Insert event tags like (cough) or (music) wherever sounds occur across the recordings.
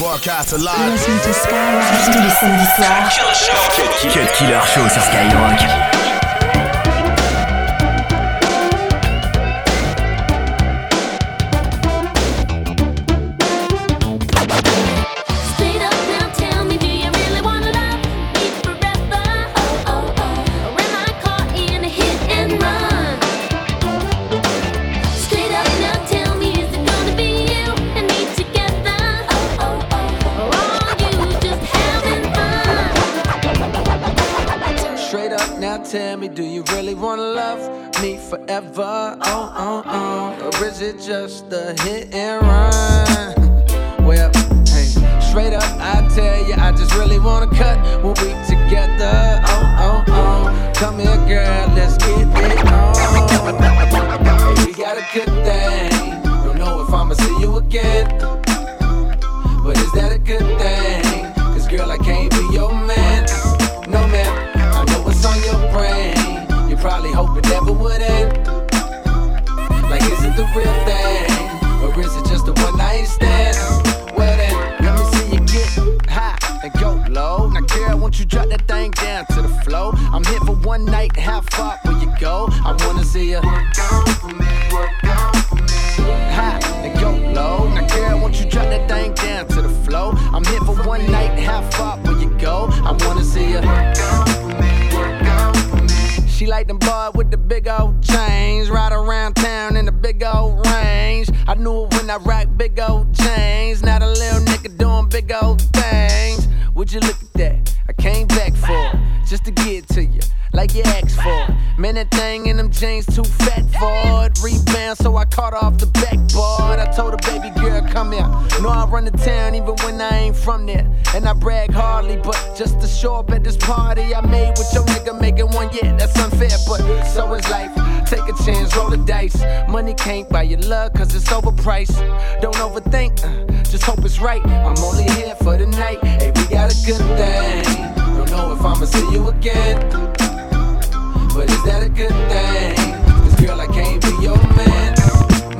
Broadcast alive. Listen to Skyrock tous les samedis soirs. Cut Killer Show sur Skyrock. Forever? I rock big old chains. Not a little nigga doing big old things. Would you look at that? I came back for it, just to get to you like you asked for. Man, that thing in them jeans too fat for it. Rebound, so I caught off the backboard. I told her, baby girl, come here. Know I run the town even when I ain't from there. And I brag hardly, but just to show up at this party I made with your nigga making one, yeah, that's unfair, but so is life. Take a chance, roll the dice. Money can't buy your love, cause it's overpriced. Don't overthink, uh, just hope it's right. I'm only here for the night. Hey, we got a good thing. Don't know if I'ma see you again. But is that a good thing? Cause girl, I can't be your man.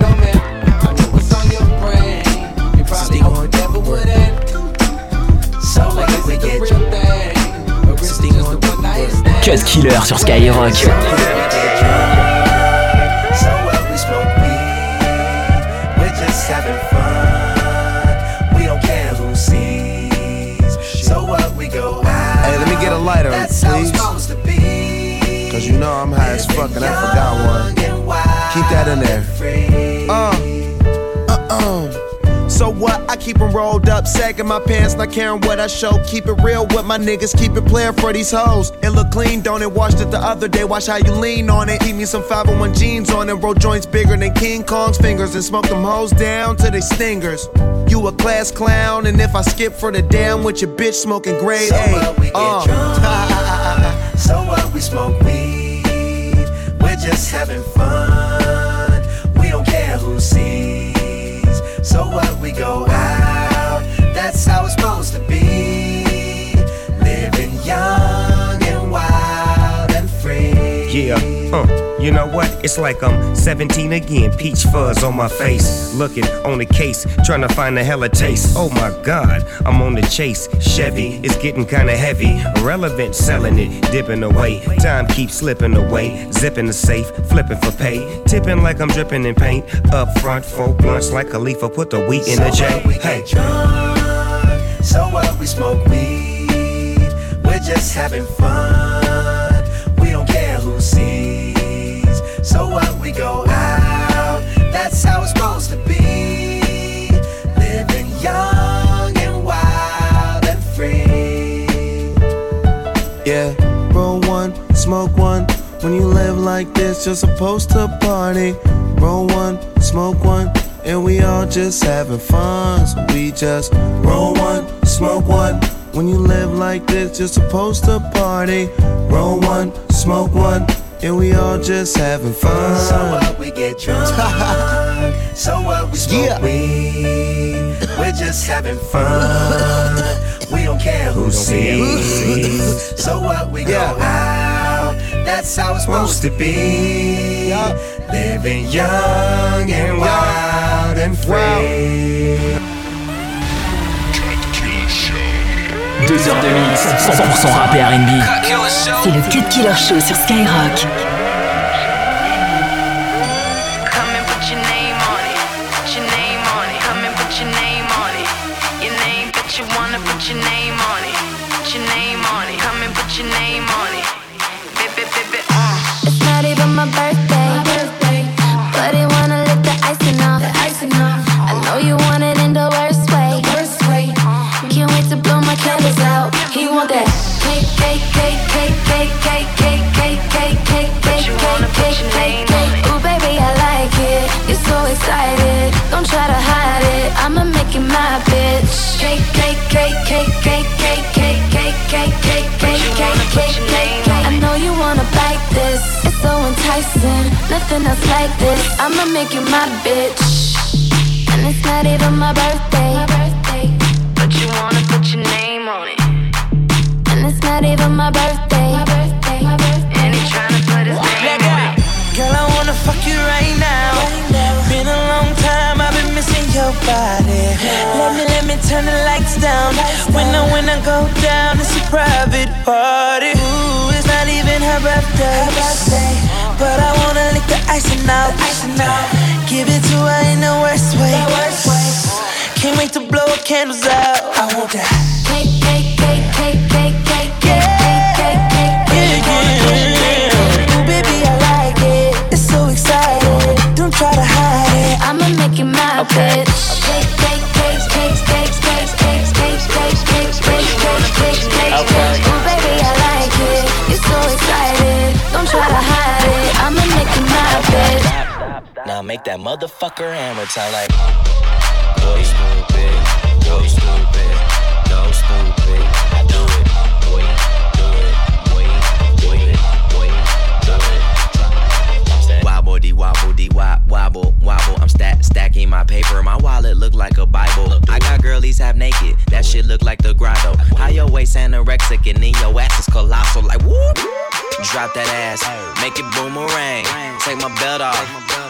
No man, I know what's on your brain. You probably hope it never would end. Let me get a lighter, please. Cause you know I'm high as fuck and I forgot one. Keep that in there. Uh, uh, uh. So what? I keep them rolled up, sagging my pants, not caring what I show. Keep it real with my niggas, keep it playing for these hoes. It look clean, don't it? Washed it the other day, watch how you lean on it. Keep me some 501 jeans on it, roll joints bigger than King Kong's fingers, and smoke them hoes down to they stingers. You a class clown, and if I skip for the damn with your bitch smoking grade so A. What, we get uh. drunk. (laughs) so what we smoke weed we're just having fun. That's how it's supposed to be. Living young and wild and free. Yeah, uh. You know what? It's like I'm 17 again, peach fuzz on my face. Looking on the case, trying to find a hella taste. Oh my god, I'm on the chase. Chevy is getting kinda heavy. Irrelevant, selling it, dipping away. Time keeps slipping away. Zipping the safe, flipping for pay. Tipping like I'm dripping in paint. Up front, four blunts like Khalifa, put the wheat in the J. Hey. So what? We smoke weed. We're just having fun. We don't care who sees. So what we go out, that's how it's supposed to be. Living young and wild and free. Yeah, roll one, smoke one. When you live like this, you're supposed to party. Roll one, smoke one. And we all just having fun, so we just roll one, smoke one. When you live like this, you're supposed to party. Roll one, smoke one. And we all just having fun. So what we get drunk. (laughs) so what we smoke yeah. weed. We're just having fun. we don't care who sees. (laughs) So what we yeah. go out. That's how it's supposed to be. Living young and wild wild and free. Deux heures de mix, 100% rap et R&B. C'est le Cut Killer Show sur Skyrock. Nothing else like this. I'ma make you my bitch. And it's not even my birthday. But you wanna put your name on it. And it's not even my birthday. And he's trying to put his name on it. Girl, I wanna fuck you right now. Been a long time, I've been missing your body. Let me, let me turn the lights down. When I, when I go down, it's a private party. Ooh, her birthday. Her birthday. But I wanna lick the icing out. The icing out. Give it to her in the worst way. The worst way. Can't wait to blow her candles out. I want that. Try to hide it. I'ma make it my okay. bitch. Okay. Make that motherfucker hammer time like. Stupid. Stupid. Stupid. I do it. Boy, do it. Boy, do it. Boy, do it. Wobble dee wobble dee wop wobble wobble. I'm stack stacking my paper. My wallet look like a Bible. I got girlies half naked. That shit look like the grotto. How your waist anorexic and then your ass is colossal. Like whoop. Drop that ass, make it boomerang. Take my belt off.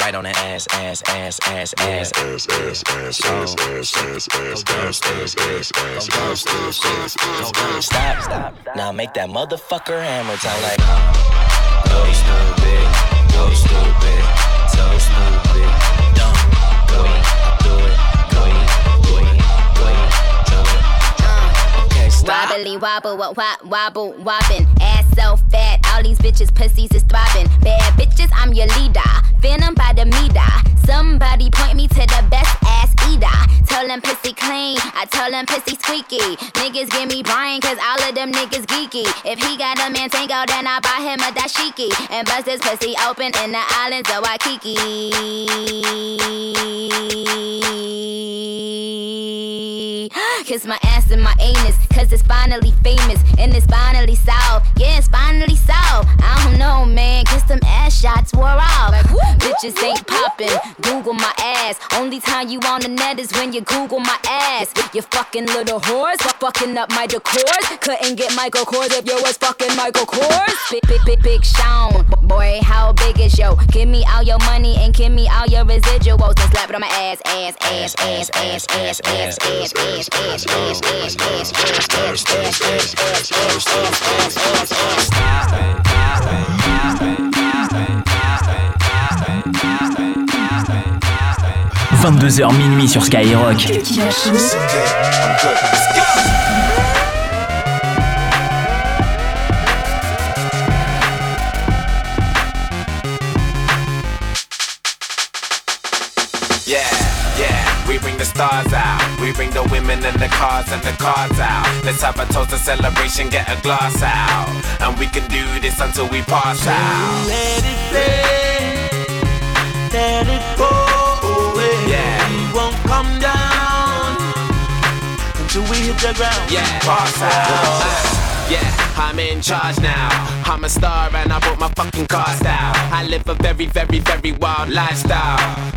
Right on the ass, ass, ass, ass, ass, ass, ass, ass, ass, ass, ass, ass, ass, ass, ass, ass, Stop, stop. Now make that motherfucker hammer time like. Go stupid, go stupid, so stupid, Wobbly wobble, wobble, wobble, wobbin', ass so fat, all these bitches pussies is throbbing. Bad bitches, I'm your leader. Venom by the meter. Somebody point me to the best ass eater. Tell them pussy clean, I tell them pussy squeaky. Niggas give me Brian, cause all of them niggas geeky. If he got a man tango, then I buy him a dashiki. And bust his pussy open in the islands of Waikiki. (gasps) Kiss my ass and my anus, cause it's finally famous and it's finally solved. Yeah, it's finally solved. I don't know, man, cause them ass shots wore off. Like, Bitches ain't popping, Google my ass. Only time you on the net is when you Google my ass. You fucking little whores, fucking up my decors. Couldn't get Michael Kors if you was fucking Michael Kors. Big, big, big, big Sean. Boy, how big is yo? Give me all your money and give me all your residuals and slap it on my ass, ass, ass, ass, ass, ass, ass, ass, ass, ass, ass, ass, ass, ass, ass, ass, 22h minuit sur Skyrock. stars. We bring the women and the cars and the cars out. Let's have a toast, a celebration, get a glass out. And we can do this until we pass out. Let it rain, let it pour away. Yeah. We won't come down until we hit the ground. Yeah, pass out. Yeah, I'm in charge now. I'm a star and I brought my fucking cars out. I live a very, very, very wild lifestyle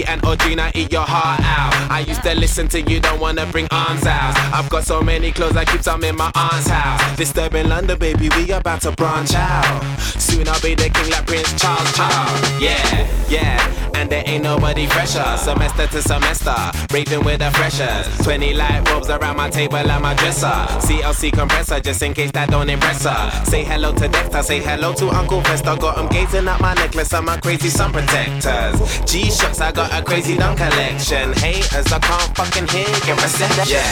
And Audrina, eat your heart out. I used to listen to you, don't wanna bring arms out. I've got so many clothes, I keep some in my aunt's house. Disturbing London, baby, we about to branch out. Soon I'll be the king like Prince Charles, Charles. Yeah, yeah, and there ain't nobody fresher. Semester to semester, raving with the freshers. 20 light bulbs around my table and my dresser. CLC compressor, just in case that don't impress her. Say hello to Dexter, say hello to Uncle Fester. Got him gazing at my necklace and my crazy sun protectors. G shots, I got a crazy dumb collection. Haters, I can't fucking hear your reception. Yeah,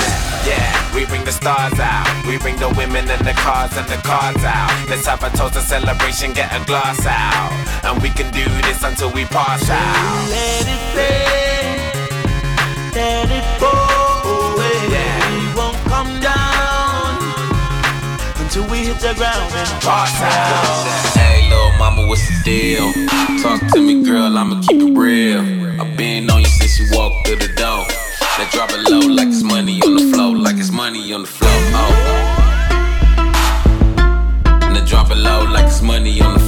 yeah, we bring the stars out. We bring the women and the cars and the cards out. Let's have a toast, a celebration, get a glass out. And we can do this until we pass out. Let it rain, let it pour away. We won't come down until we hit the ground and out. Hey, little mama, what's the deal? Talk to me, girl, I'ma keep it real. I've been on you since you walked through the door. Now drop it low like it's money on the floor, like it's money on the floor. Oh. Now drop it low like it's money on the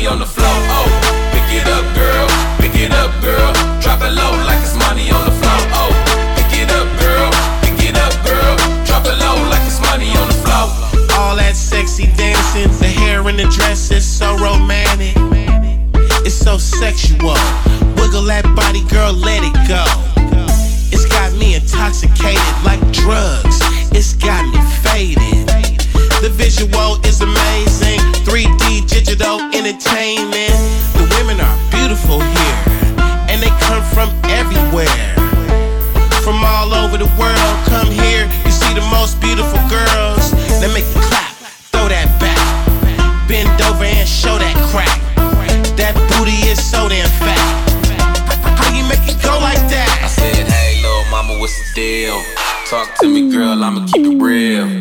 money on the floor. Oh. Pick it up, girl. Pick it up, girl. Drop it low like it's money on the floor. Oh. Pick it up, girl. Pick it up, girl. Drop it low like it's money on the floor. All that sexy dancing, the hair and the dress is so romantic. It's so sexual. Wiggle that body, girl, let it go. It's got me intoxicated like drugs. It's got me faded. The visual is amazing. 3D digital entertainment. The women are beautiful here, and they come from everywhere. From all over the world, come here. You see the most beautiful girls. They make you clap, throw that back. Bend over and show that crack. That booty is so damn fat. How you make it go like that? I said, hey, little mama, what's the deal? Talk to me, girl, I'ma keep it real.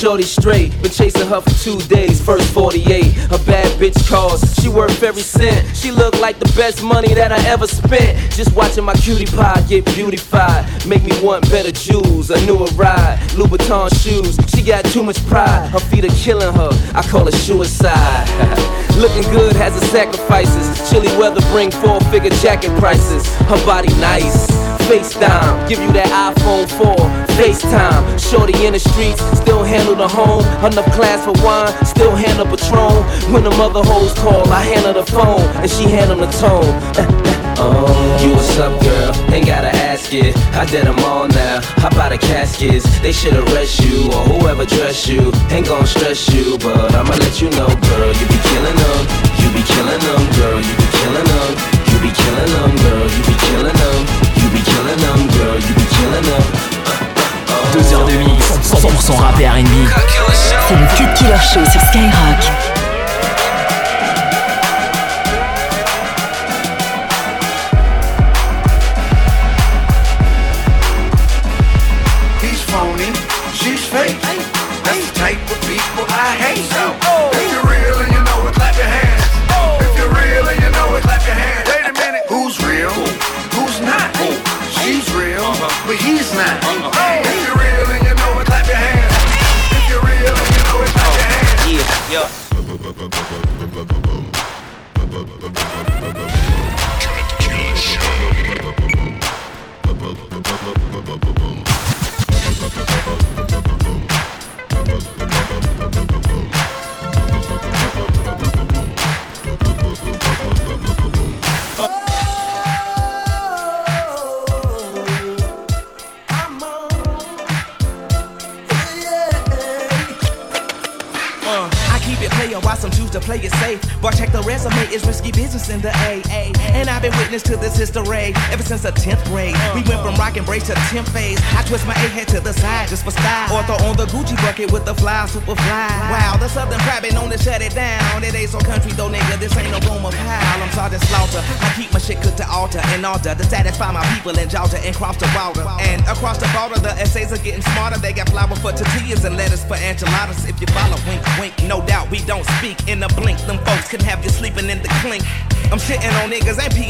Shorty straight. Been chasing her for two days. First 48. A bad bitch calls. She worth every cent. She look like the best money that I ever spent. Just watching my cutie pie get beautified. Make me want better jewels. A newer ride. Louboutin shoes. She got too much pride. Her feet are killing her. I call it suicide. (laughs) Looking good has its sacrifices. Chilly weather bring four figure jacket prices. Her body nice. FaceTime, give you that iPhone 4, FaceTime. Shorty in the streets, still handle the home. Enough class for wine, still handle Patron. When the mother hoes call, I handle the phone, and she handle the tone. oh, (laughs) you what's up, girl? Ain't gotta ask it. I did them all now. Hop out the caskets? They should arrest you, or whoever dress you. Ain't gon' stress you, but I'ma let you know, girl. You be killing them, you be killing them, girl. You be killing them, be killing them, girl. You be killing them, you be killing them, girl. You be killing them. Deux heures de mix, 100% rap et R&B. C'est le Cut Killer Show sur Skyrock. she's real, uh-huh. but he's not. Uh-huh. Hey. If you're real and you know it, clap your hands. If you're real and you know it, clap your oh, hands. Yeah, yeah. risky business in the A since the 10th grade. We went from rock and brace to the 10th phase. I twist my A head to the side just for style. Or throw on the Gucci bucket with the fly, super fly. Wow, the Southern crab ain't known to shut it down. It ain't so country though, nigga. This ain't no room of pile. I'm Sergeant Slaughter. I keep my shit cooked to altar and altar to satisfy my people in Georgia and cross the water. And across the border, the essays are getting smarter. They got flour for tortillas and lettuce for enchiladas. If you follow, wink, wink. No doubt we don't speak in a blink. Them folks can have you sleeping in the clink. I'm shitting on niggas, ain't peeing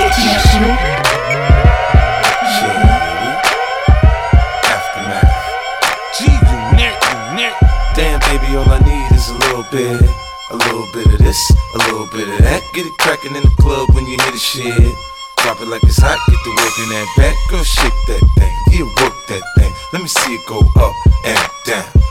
Get it crackin' in the club when you hear the shit. Drop it like it's hot, get the work in that back. Girl, shake that thing, yeah, work that thing. Let me see it go up and down.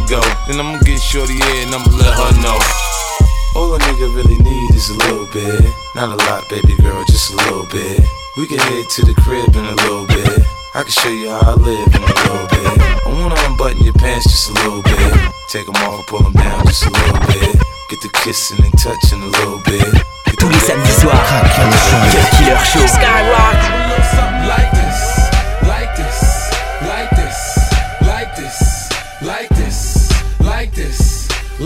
go. Then I'ma get shorty here and I'ma let her know. All a nigga really need is a little bit. Not a lot, baby girl, just a little bit. We can head to the crib in a little bit. I can show you how I live in a little bit. I wanna unbutton your pants just a little bit. Take them off, pull them down just a little bit. Get the kissing and touching a little bit. Tous les samedis soirs, Killer Show. Skyrock.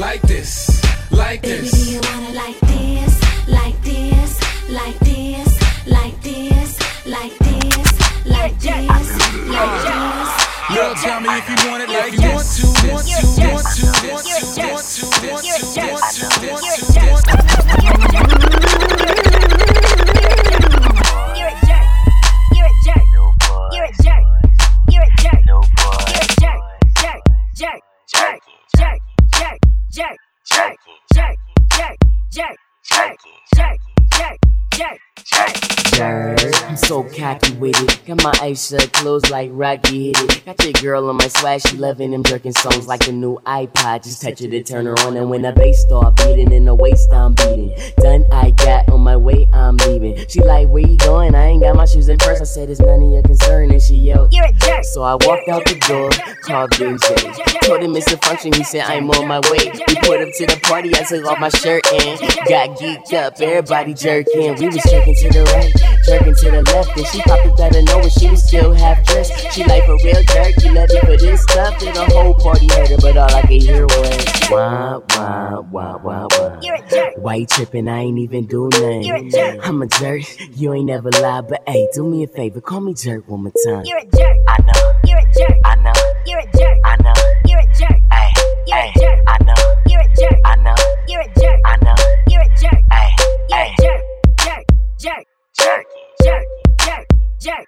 Like this, like this. Baby, you wanna like this, like this, like this, like this, like this, like this, like this? Girl, tell me if you want it like you Mama eyes shut, closed like Rocky hit it. Got your girl on my swag, she loving them jerking songs like the new iPod. Just touch it to turn her on, and when the bass start beating in the waist, I'm beating. Done, I got on my way, I'm leaving. She like, where you going? I ain't got my shoes in purse. I said it's none of your concern, and she yelled, You're a jerk. So I walked out the door, called Ben J. Told him it's a function, he said I'm on my way. We put up to the party, I took off my shirt and got geeked up. Everybody jerking, we was jerking to the right, jerking to the left, and she popped up out of nowhere. She was still half dressed. She like a real jerk, you love me for this stuff. And the whole party heard her, but all I could hear was wah wah wah wah wah. You're a jerk. Why you tripping? I ain't even do nothing. You're a jerk. I'm a jerk. You ain't never lied, but hey, do me a favor, call me jerk one more time. You're a jerk. I know, You're a jerk. I know, You're a jerk. I know. You're a jerk. Hey, You're hey, a jerk. I know, You're a jerk. I know, You're a jerk. I know. You're a jerk. Hey, You're hey, a jerk. Jerk. Jerk. Jerk. Jerk. Jerk. Jerk.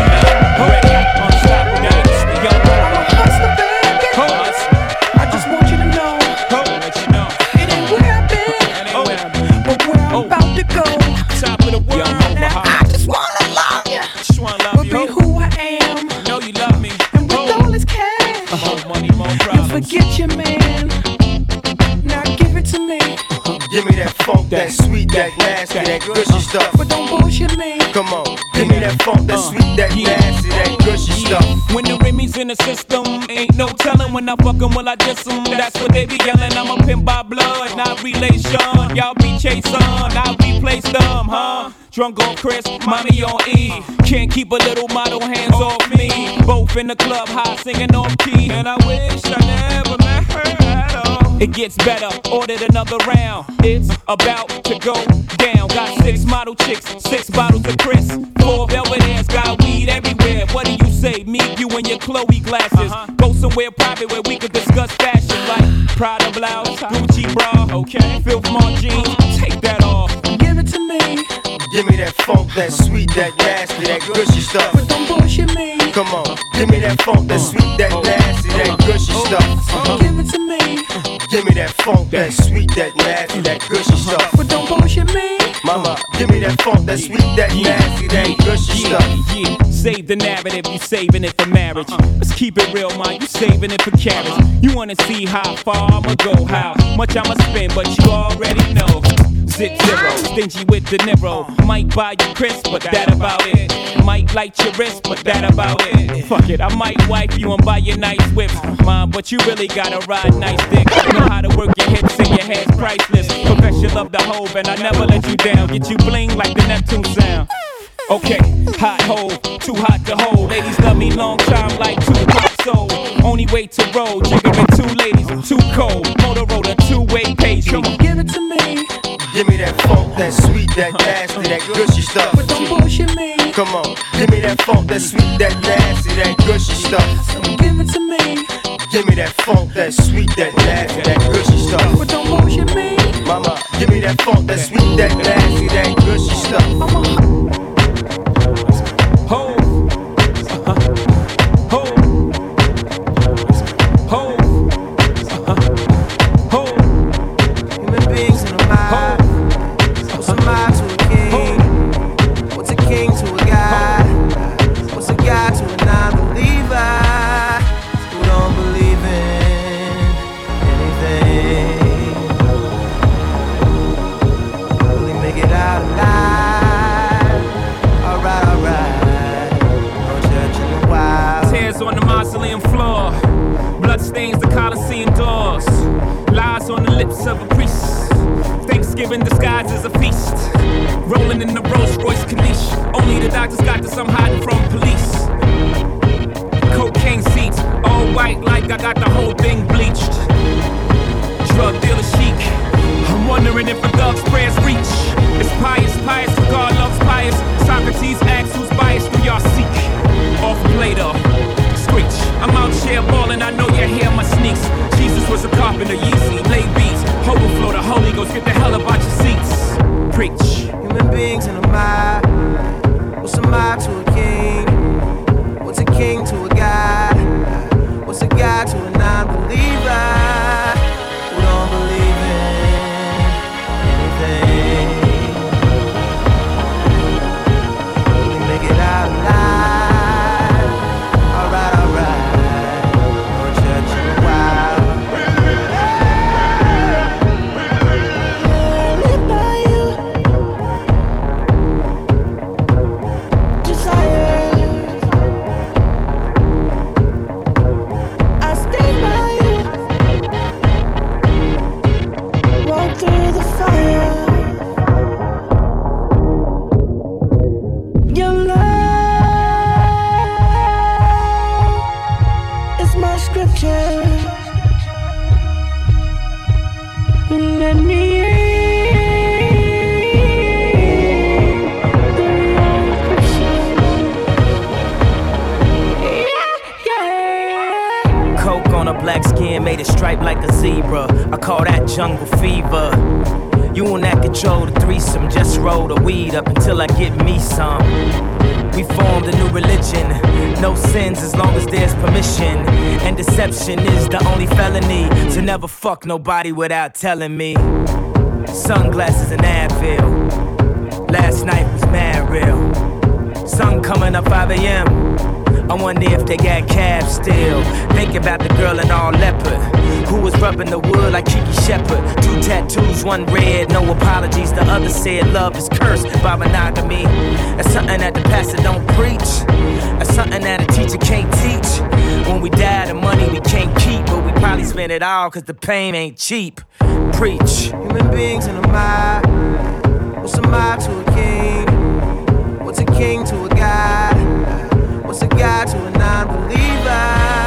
Nasty, that gushy stuff. but don't bullshit me. Come on, give me that funk, that uh. sweet, that nasty, that gushy stuff. When the Remy's in the system, ain't no telling when I fuck 'em, will I diss 'em. That's what they be yelling. I'm a pimp by blood, not relation. Y'all be chasing, I replace them, huh? Drunk on Chris, mommy on E. Can't keep a little model hands off me. Both in the club, high singing off key. And I wish I never met her. It gets better, ordered another round. It's about to go down. Got six model chicks, six bottles of Chris. Four velvet ass, got weed everywhere. What do you say? Me, you, and your Chloe glasses. Uh-huh. Go somewhere private where we could discuss fashion like Prada blouse, uh-huh. Gucci bra, okay. Filth Mart jeans, take that off. Give it to me, Give me that funk, that sweet, that nasty, that gushy stuff. but don't bullshit me. Come on, give me that funk, that sweet, that oh. nasty, that gushy oh. stuff. Give it to me, Give me that funk, that sweet, that nasty, that gushy uh-huh. stuff. but don't bullshit me. Mama, give me that funk, that sweet, that nasty, that gushy stuff. yeah. Save the narrative, you saving it for marriage. Uh-huh. Let's keep it real, man. You saving it for carriage. Uh-huh. You wanna see how far I'ma go, how much I'ma spend, but you already know. Zip zero, stingy with the Niro. Might buy you crisp, but that about it. Might light your wrist, but that about it. Fuck it, I might wipe you and buy you nice whips, mom. But you really gotta ride nice dick. Know how to work your hips and your hands priceless. Professional love the hope, and I never let you down. Get you bling like the Neptune sound. Okay, hot hole, too hot to hold. Ladies love me long time like two pop soul. Only way to roll, jiggering two ladies, too cold. Motorola, two way page. Come on, Give it to me, Give me that funk, that sweet, that nasty, that gushy stuff. but don't bullshit me. Come on, give me that funk, that sweet, that nasty, that gushy stuff. Give it to me, Give me that funk, that sweet, that nasty, that gushy stuff. but don't bullshit me. Mama, give me that funk, that sweet, that nasty, that gushy stuff. Was a Never fuck nobody without telling me. Sunglasses and Advil. Last night was mad real. Sun coming up 5 a.m. I wonder if they got calves still. Think about the girl in all leopard who was rubbing the wood like Kiki Shepard. Two tattoos, one red, no apologies. The other said love is cursed by monogamy. That's something that the pastor don't preach. That's something that a teacher can't teach. When we die, the money we can't keep, but we probably spend it all because the pain ain't cheap. Preach. Human beings in a mob. What's a mob to a king? What's a king to a guy? was a guide to a non believer.